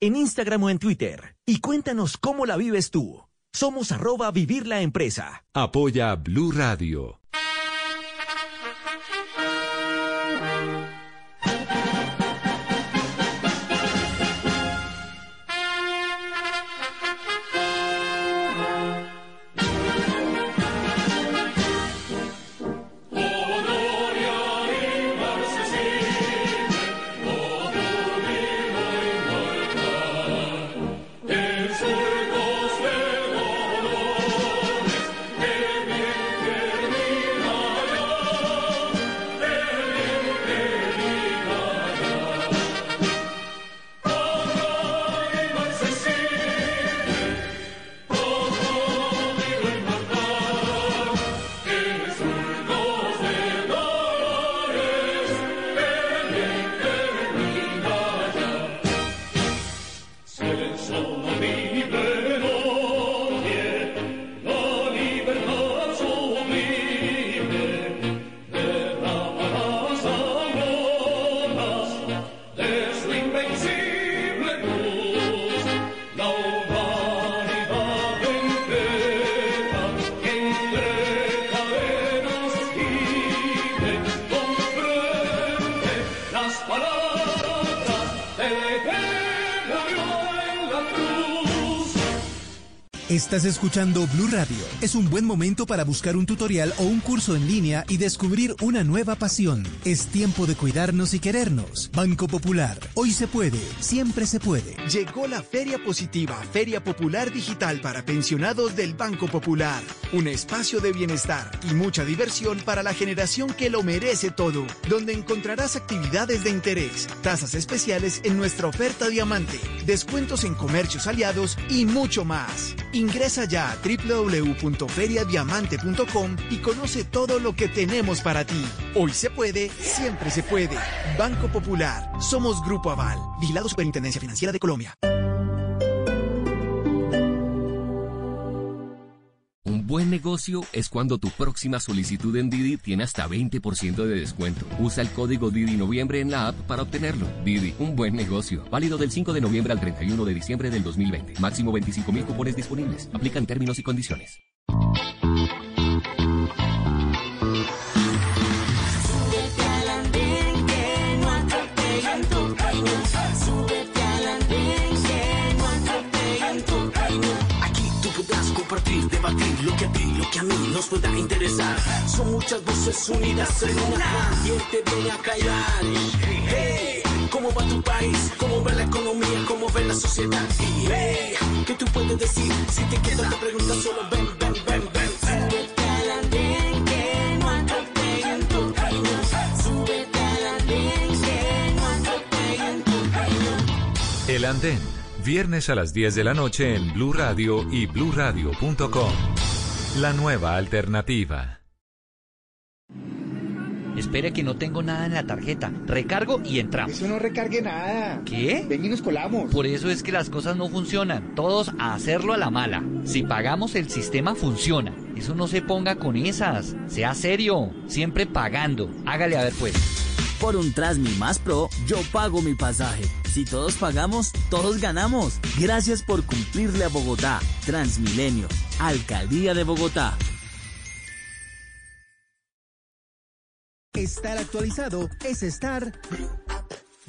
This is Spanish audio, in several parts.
En Instagram o en Twitter. Y cuéntanos cómo la vives tú. Somos arroba vivir la empresa. Apoya Blue Radio. Estás escuchando Blue Radio. Es un buen momento para buscar un tutorial o un curso en línea y descubrir una nueva pasión. Es tiempo de cuidarnos y querernos. Banco Popular. Hoy se puede, siempre se puede. Llegó la Feria Positiva, Feria Popular Digital para pensionados del Banco Popular. Un espacio de bienestar y mucha diversión para la generación que lo merece todo, donde encontrarás actividades de interés, tasas especiales en nuestra oferta diamante, descuentos en comercios aliados y mucho más. Ingresa ya a www.feriadiamante.com y conoce todo lo que tenemos para ti. Hoy se puede, siempre se puede. Banco Popular. Somos Grupo Aval. Vigilado Superintendencia Financiera de Colombia. Buen negocio es cuando tu próxima solicitud en Didi tiene hasta 20% de descuento. Usa el código Didi Noviembre en la app para obtenerlo. Didi, un buen negocio. Válido del 5 de noviembre al 31 de diciembre del 2020. Máximo 25 mil cupones disponibles. Aplican términos y condiciones. Debatir lo que a ti, lo que a mí nos pueda interesar. Son muchas voces unidas en una. ¿Quién te viene a callar? Hey, ¿cómo va tu país? ¿Cómo va la economía? ¿Cómo ve la sociedad? Y hey, ¿qué tú puedes decir? Si te quedas te preguntas solo ven, ven, ven, ven. Súbete al andén que no atropellan tu camino. Súbete al andén que no atropellan tu camino. El Andén. Viernes a las 10 de la noche en Blue Radio y bluradio.com. La nueva alternativa. Espere que no tengo nada en la tarjeta. Recargo y entramos. Eso no recargue nada. ¿Qué? Ven y nos colamos. Por eso es que las cosas no funcionan. Todos a hacerlo a la mala. Si pagamos, el sistema funciona. Eso no se ponga con esas. Sea serio. Siempre pagando. Hágale a ver pues. Por un Trasmi más Pro, yo pago mi pasaje. Si todos pagamos, todos ganamos. Gracias por cumplirle a Bogotá. Transmilenio. Alcaldía de Bogotá. Estar actualizado es estar.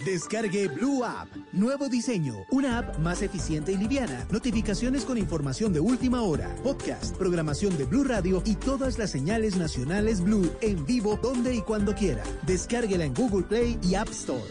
Descargue Blue App. Nuevo diseño. Una app más eficiente y liviana. Notificaciones con información de última hora. Podcast, programación de Blue Radio y todas las señales nacionales Blue en vivo donde y cuando quiera. Descárguela en Google Play y App Store.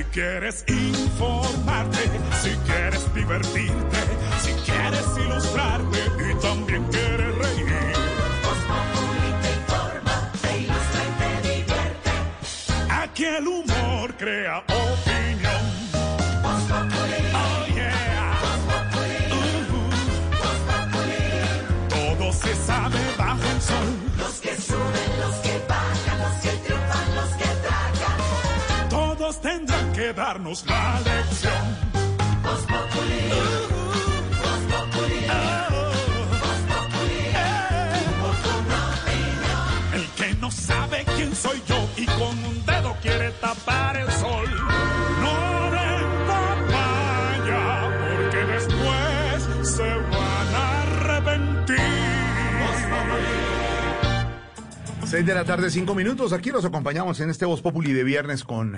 Si quieres informarte, si quieres divertirte, si quieres ilustrarte y también quieres reír. te informa, te ilustra y te divierte. Aquí el humor crea opinión. Oh, yeah. Uh-huh. Todo se sabe bajo el sol. darnos la lección. Voz Populi, Voz Populi, Populi. El que no sabe quién soy yo y con un dedo quiere tapar el sol. No venda vaya, porque después se van a arrepentir. Populi. Seis de la tarde, cinco minutos. Aquí los acompañamos en este Voz Populi de viernes con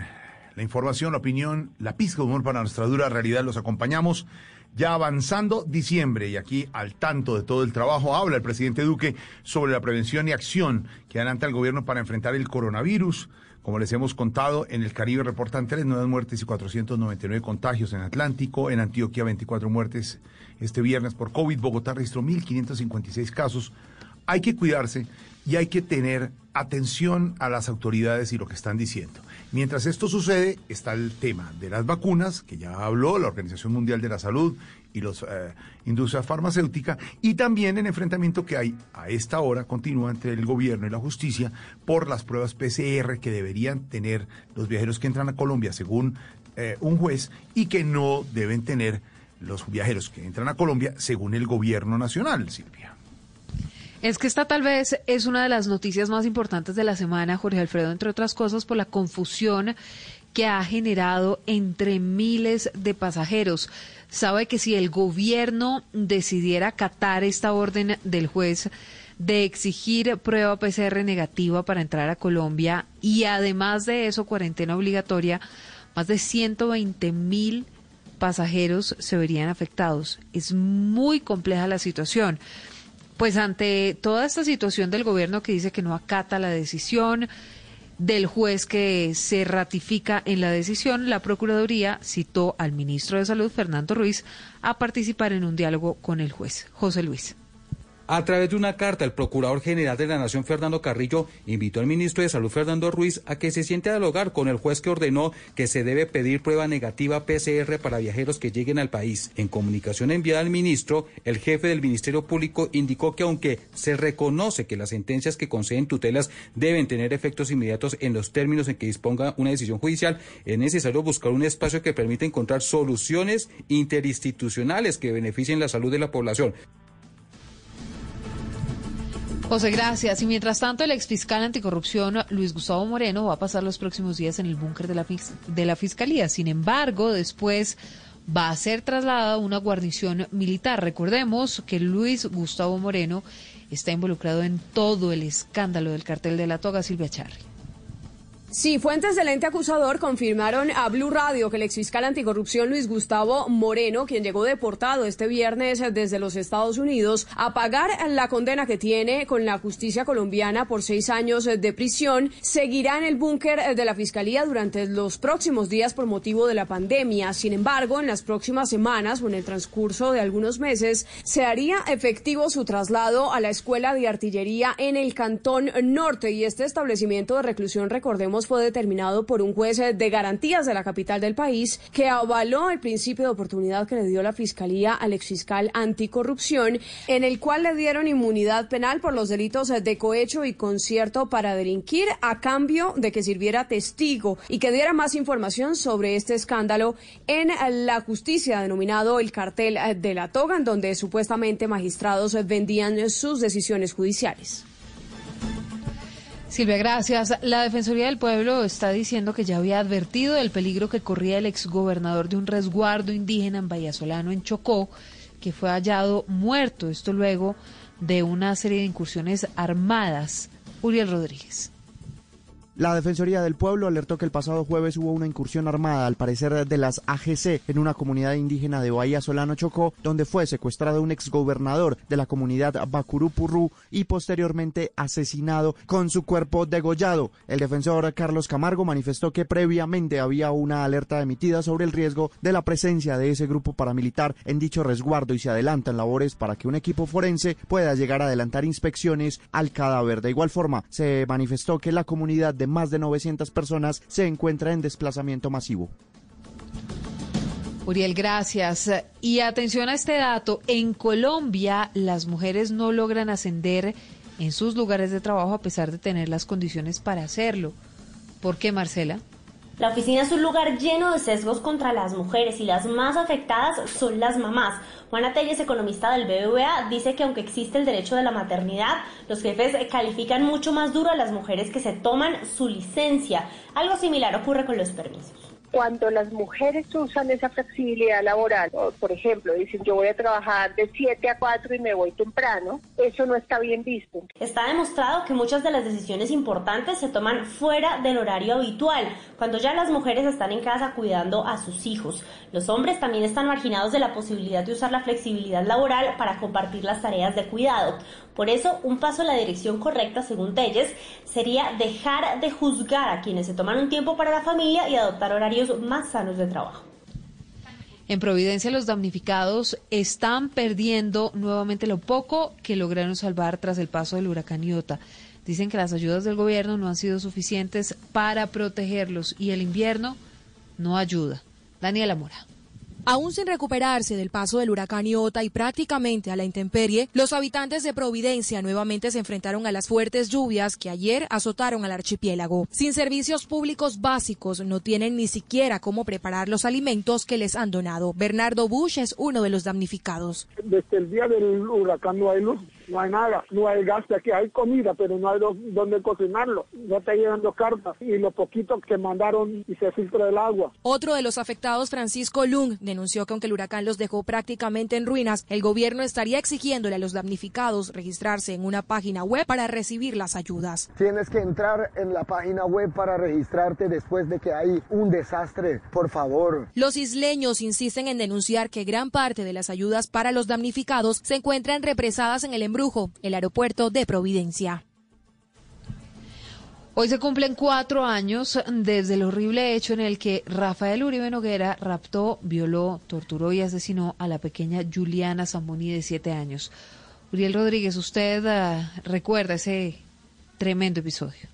la información, la opinión, la pizca de humor para nuestra dura realidad. Los acompañamos ya avanzando diciembre y aquí al tanto de todo el trabajo habla el presidente Duque sobre la prevención y acción que adelanta el gobierno para enfrentar el coronavirus. Como les hemos contado, en el Caribe reportan tres nuevas muertes y 499 contagios en Atlántico. En Antioquia, 24 muertes este viernes por COVID. Bogotá registró 1.556 casos. Hay que cuidarse y hay que tener atención a las autoridades y lo que están diciendo. Mientras esto sucede, está el tema de las vacunas, que ya habló la Organización Mundial de la Salud y los eh, industria farmacéutica, y también el enfrentamiento que hay a esta hora, continúa entre el gobierno y la justicia por las pruebas PCR que deberían tener los viajeros que entran a Colombia, según eh, un juez, y que no deben tener los viajeros que entran a Colombia, según el gobierno nacional, Silvia. Es que esta tal vez es una de las noticias más importantes de la semana, Jorge Alfredo, entre otras cosas por la confusión que ha generado entre miles de pasajeros. Sabe que si el gobierno decidiera acatar esta orden del juez de exigir prueba PCR negativa para entrar a Colombia y además de eso cuarentena obligatoria, más de 120 mil pasajeros se verían afectados. Es muy compleja la situación. Pues ante toda esta situación del gobierno que dice que no acata la decisión, del juez que se ratifica en la decisión, la Procuraduría citó al ministro de Salud, Fernando Ruiz, a participar en un diálogo con el juez. José Luis. A través de una carta, el Procurador General de la Nación, Fernando Carrillo, invitó al ministro de Salud, Fernando Ruiz, a que se siente a dialogar con el juez que ordenó que se debe pedir prueba negativa PCR para viajeros que lleguen al país. En comunicación enviada al ministro, el jefe del Ministerio Público indicó que aunque se reconoce que las sentencias que conceden tutelas deben tener efectos inmediatos en los términos en que disponga una decisión judicial, es necesario buscar un espacio que permita encontrar soluciones interinstitucionales que beneficien la salud de la población. José, gracias. Y mientras tanto, el exfiscal anticorrupción Luis Gustavo Moreno va a pasar los próximos días en el búnker de la, de la Fiscalía. Sin embargo, después va a ser trasladado a una guarnición militar. Recordemos que Luis Gustavo Moreno está involucrado en todo el escándalo del cartel de la toga Silvia Charri. Sí, fuentes del ente acusador confirmaron a Blue Radio que el exfiscal anticorrupción Luis Gustavo Moreno, quien llegó deportado este viernes desde los Estados Unidos, a pagar la condena que tiene con la justicia colombiana por seis años de prisión, seguirá en el búnker de la fiscalía durante los próximos días por motivo de la pandemia. Sin embargo, en las próximas semanas o en el transcurso de algunos meses, se haría efectivo su traslado a la Escuela de Artillería en el Cantón Norte y este establecimiento de reclusión, recordemos, fue determinado por un juez de garantías de la capital del país que avaló el principio de oportunidad que le dio la Fiscalía al exfiscal anticorrupción, en el cual le dieron inmunidad penal por los delitos de cohecho y concierto para delinquir a cambio de que sirviera testigo y que diera más información sobre este escándalo en la justicia denominado el cartel de la toga, en donde supuestamente magistrados vendían sus decisiones judiciales. Silvia, gracias. La Defensoría del Pueblo está diciendo que ya había advertido del peligro que corría el exgobernador de un resguardo indígena en Vallasolano, en Chocó, que fue hallado muerto. Esto luego de una serie de incursiones armadas. Uriel Rodríguez. La Defensoría del Pueblo alertó que el pasado jueves hubo una incursión armada, al parecer de las AGC, en una comunidad indígena de Bahía Solano Chocó, donde fue secuestrado un exgobernador de la comunidad Bacurupurrú y posteriormente asesinado con su cuerpo degollado. El defensor Carlos Camargo manifestó que previamente había una alerta emitida sobre el riesgo de la presencia de ese grupo paramilitar en dicho resguardo y se adelantan labores para que un equipo forense pueda llegar a adelantar inspecciones al cadáver. De igual forma, se manifestó que la comunidad de más de 900 personas se encuentra en desplazamiento masivo. Uriel, gracias. Y atención a este dato, en Colombia las mujeres no logran ascender en sus lugares de trabajo a pesar de tener las condiciones para hacerlo. ¿Por qué, Marcela? La oficina es un lugar lleno de sesgos contra las mujeres y las más afectadas son las mamás. Juana Telles, economista del BBVA, dice que aunque existe el derecho de la maternidad, los jefes califican mucho más duro a las mujeres que se toman su licencia. Algo similar ocurre con los permisos. Cuando las mujeres usan esa flexibilidad laboral, por ejemplo, dicen yo voy a trabajar de 7 a 4 y me voy temprano, eso no está bien visto. Está demostrado que muchas de las decisiones importantes se toman fuera del horario habitual, cuando ya las mujeres están en casa cuidando a sus hijos. Los hombres también están marginados de la posibilidad de usar la flexibilidad laboral para compartir las tareas de cuidado. Por eso, un paso en la dirección correcta, según Telles, sería dejar de juzgar a quienes se toman un tiempo para la familia y adoptar horarios más sanos de trabajo. En Providencia los damnificados están perdiendo nuevamente lo poco que lograron salvar tras el paso del huracán Iota. Dicen que las ayudas del gobierno no han sido suficientes para protegerlos y el invierno no ayuda. Daniela Mora. Aún sin recuperarse del paso del huracán Iota y prácticamente a la intemperie, los habitantes de Providencia nuevamente se enfrentaron a las fuertes lluvias que ayer azotaron al archipiélago. Sin servicios públicos básicos, no tienen ni siquiera cómo preparar los alimentos que les han donado. Bernardo Bush es uno de los damnificados. Desde el día del huracán no no hay nada, no hay gas, aquí hay comida, pero no hay do- dónde cocinarlo. No está llegando cartas y lo poquito que mandaron y se filtra el agua. Otro de los afectados, Francisco Lung, denunció que aunque el huracán los dejó prácticamente en ruinas, el gobierno estaría exigiéndole a los damnificados registrarse en una página web para recibir las ayudas. Tienes que entrar en la página web para registrarte después de que hay un desastre. Por favor. Los isleños insisten en denunciar que gran parte de las ayudas para los damnificados se encuentran represadas en el el aeropuerto de Providencia. Hoy se cumplen cuatro años desde el horrible hecho en el que Rafael Uribe Noguera raptó, violó, torturó y asesinó a la pequeña Juliana Zamboni de siete años. Uriel Rodríguez, usted ah, recuerda ese tremendo episodio.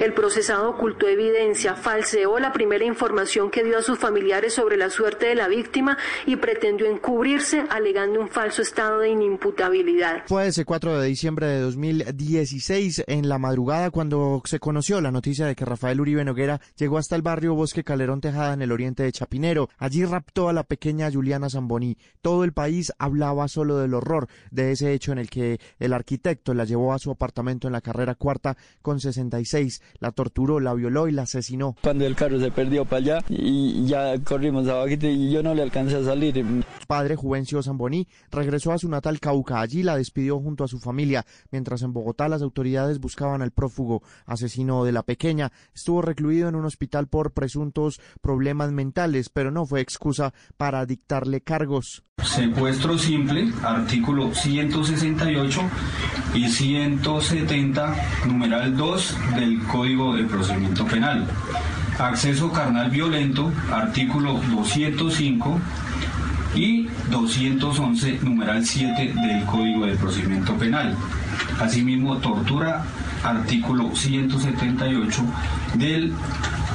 El procesado ocultó evidencia, falseó la primera información que dio a sus familiares sobre la suerte de la víctima y pretendió encubrirse alegando un falso estado de inimputabilidad. Fue ese 4 de diciembre de 2016, en la madrugada, cuando se conoció la noticia de que Rafael Uribe Noguera llegó hasta el barrio Bosque Calderón Tejada en el oriente de Chapinero. Allí raptó a la pequeña Juliana Zamboni. Todo el país hablaba solo del horror de ese hecho en el que el arquitecto la llevó a su apartamento en la carrera cuarta con 66, la torturó, la violó y la asesinó. Cuando el carro se perdió para allá y ya corrimos abajo y yo no le alcancé a salir. Padre Juvencio Zamboni regresó a su natal Cauca. Allí la despidió junto a su familia, mientras en Bogotá las autoridades buscaban al prófugo asesino de la pequeña. Estuvo recluido en un hospital por presuntos problemas mentales, pero no fue excusa para dictarle cargos. Secuestro simple, artículo 168 y 170, numeral 2 del Código de Procedimiento Penal. Acceso carnal violento, artículo 205 y 211, numeral 7 del Código de Procedimiento Penal. Asimismo, tortura, artículo 178 del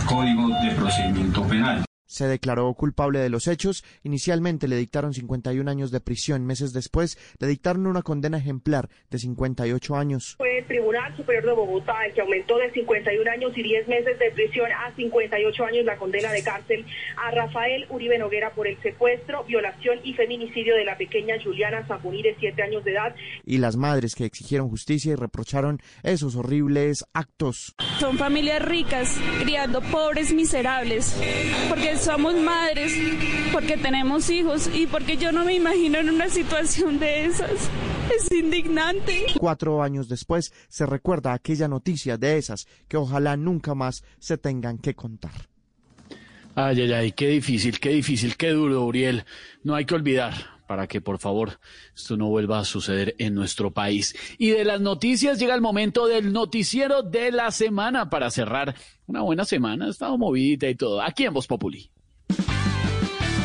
Código de Procedimiento Penal. Se declaró culpable de los hechos. Inicialmente le dictaron 51 años de prisión. Meses después le dictaron una condena ejemplar de 58 años. Fue el Tribunal Superior de Bogotá el que aumentó de 51 años y 10 meses de prisión a 58 años la condena de cárcel a Rafael Uribe Noguera por el secuestro, violación y feminicidio de la pequeña Juliana Zambuní de 7 años de edad. Y las madres que exigieron justicia y reprocharon esos horribles actos. Son familias ricas criando pobres miserables, porque somos madres, porque tenemos hijos y porque yo no me imagino en una situación de esas. Es indignante. Cuatro años después se recuerda aquella noticia de esas que ojalá nunca más se tengan que contar. Ay, ay, ay, qué difícil, qué difícil, qué duro, Uriel. No hay que olvidar para que por favor esto no vuelva a suceder en nuestro país. Y de las noticias llega el momento del noticiero de la semana para cerrar una buena semana. Ha estado movidita y todo. Aquí en Voz Populi.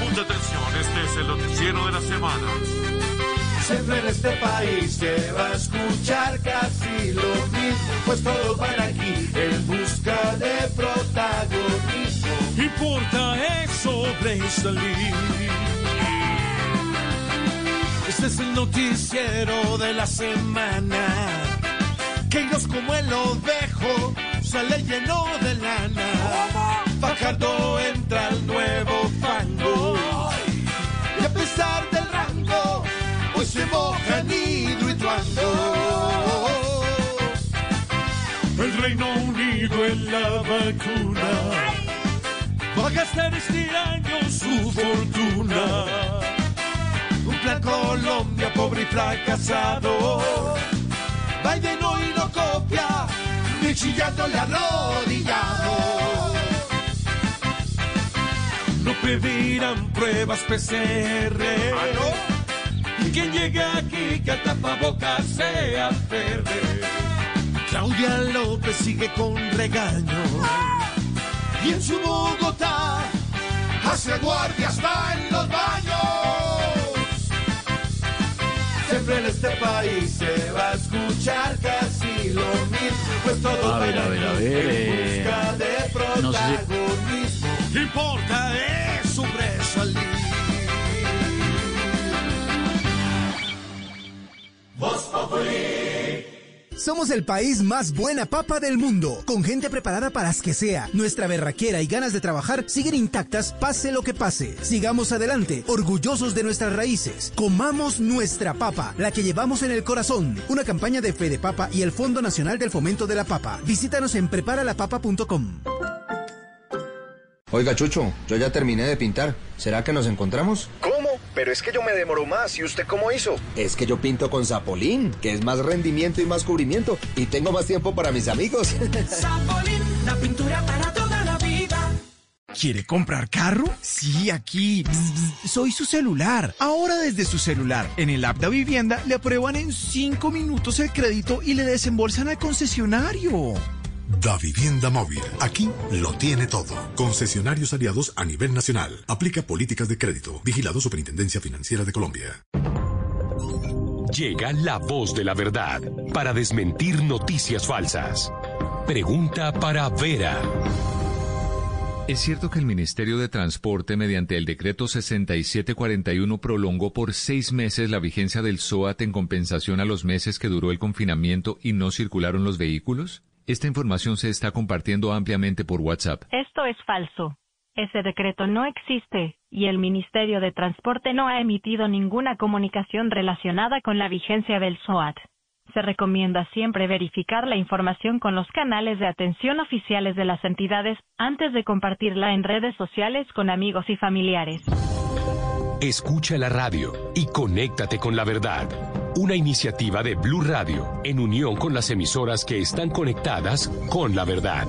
Mucha atención, este es el noticiero de la semana. Siempre en este país se va a escuchar casi lo mismo, pues todos van aquí en busca de protagonismo. Importa es sobresalir. Este es el noticiero de la semana. Que ellos como el ovejo sale lleno de lana. Fajardo entra al nuevo fango. Y a pesar del rango, hoy se moja nido y tuando. El Reino Unido en la vacuna. a gastar este año su fortuna. Un plan Colombia pobre y fracasado. Biden hoy lo copia, ni chillándole arrodillado. No pedirán pruebas PCR. Y quien llegue aquí que al tapabocas sea verde. Claudia López sigue con regaño. Y en su Bogotá hace guardia hasta en los baños. Siempre en este país se va a escuchar casi lo mismo. Pues todo A ver, a ver, a ver, en eh, busca de no protagonismo. ¿Qué importa es Somos el país más buena papa del mundo, con gente preparada para las que sea. Nuestra berraquera y ganas de trabajar siguen intactas, pase lo que pase. Sigamos adelante, orgullosos de nuestras raíces. Comamos nuestra papa, la que llevamos en el corazón. Una campaña de Fede Papa y el Fondo Nacional del Fomento de la Papa. Visítanos en preparalapapa.com. Oiga, Chucho, yo ya terminé de pintar. ¿Será que nos encontramos? ¿Cómo? Pero es que yo me demoro más. ¿Y usted cómo hizo? Es que yo pinto con Zapolín, que es más rendimiento y más cubrimiento. Y tengo más tiempo para mis amigos. Zapolín, la pintura para toda la vida. ¿Quiere comprar carro? Sí, aquí. Soy su celular. Ahora desde su celular, en el app de vivienda, le aprueban en 5 minutos el crédito y le desembolsan al concesionario. Da Vivienda Móvil. Aquí lo tiene todo. Concesionarios aliados a nivel nacional. Aplica políticas de crédito. Vigilado Superintendencia Financiera de Colombia. Llega la voz de la verdad para desmentir noticias falsas. Pregunta para Vera. ¿Es cierto que el Ministerio de Transporte, mediante el decreto 6741, prolongó por seis meses la vigencia del SOAT en compensación a los meses que duró el confinamiento y no circularon los vehículos? Esta información se está compartiendo ampliamente por WhatsApp. Esto es falso. Ese decreto no existe y el Ministerio de Transporte no ha emitido ninguna comunicación relacionada con la vigencia del SOAT. Se recomienda siempre verificar la información con los canales de atención oficiales de las entidades antes de compartirla en redes sociales con amigos y familiares. Escucha la radio y conéctate con la verdad. Una iniciativa de Blue Radio en unión con las emisoras que están conectadas con la verdad.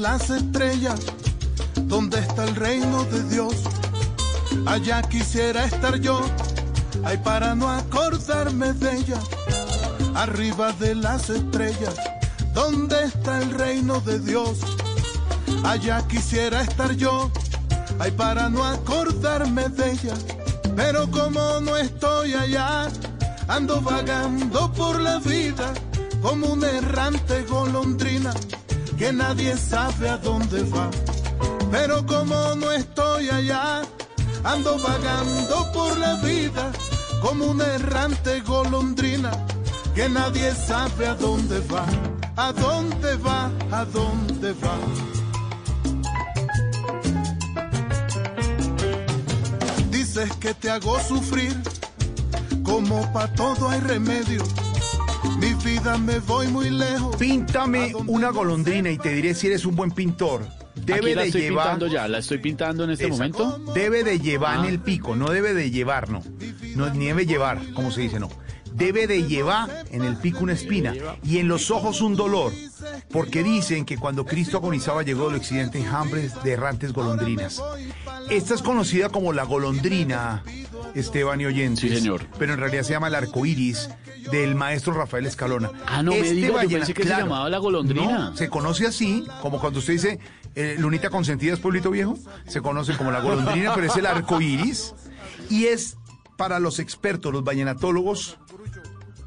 Las estrellas, donde está el reino de Dios. Allá quisiera estar yo, ay para no acordarme de ella. Arriba de las estrellas, donde está el reino de Dios. Allá quisiera estar yo, ay para no acordarme de ella. Pero como no estoy allá, ando vagando por la vida como una errante golondrina que nadie sabe a dónde va. Pero como no estoy allá, ando vagando por la vida como una errante golondrina que nadie sabe a dónde va, a dónde va, a dónde va. Dices que te hago sufrir, como para todo hay remedio. Mi vida me voy muy lejos. Píntame una golondrina y te diré si eres un buen pintor. Debe Aquí la de estoy llevar. pintando ya, la estoy pintando en este momento. Debe de llevar Ah. en el pico, no debe de llevar, no. No ni debe llevar, como se dice, no. Debe de llevar en el pico una espina y en los ojos un dolor, porque dicen que cuando Cristo agonizaba llegó del occidente enjambres de errantes golondrinas. Esta es conocida como la golondrina, Esteban y oyentes. Sí, señor. Pero en realidad se llama el arco iris del maestro Rafael Escalona. Ah, no me diga, yo ballena- pensé que se llamaba la golondrina. No, se conoce así, como cuando usted dice eh, Lunita consentida es pueblito viejo, se conoce como la golondrina, pero es el arco iris. Y es para los expertos, los vallenatólogos,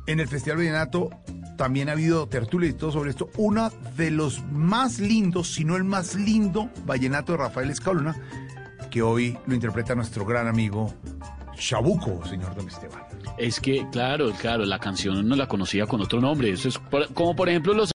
en el Festival Vallenato también ha habido tertulia y todo sobre esto. Uno de los más lindos, si no el más lindo vallenato de Rafael Escalona, que hoy lo interpreta nuestro gran amigo Chabuco, señor Don Esteban. Es que, claro, claro, la canción no la conocía con otro nombre. Eso es por- como, por ejemplo, los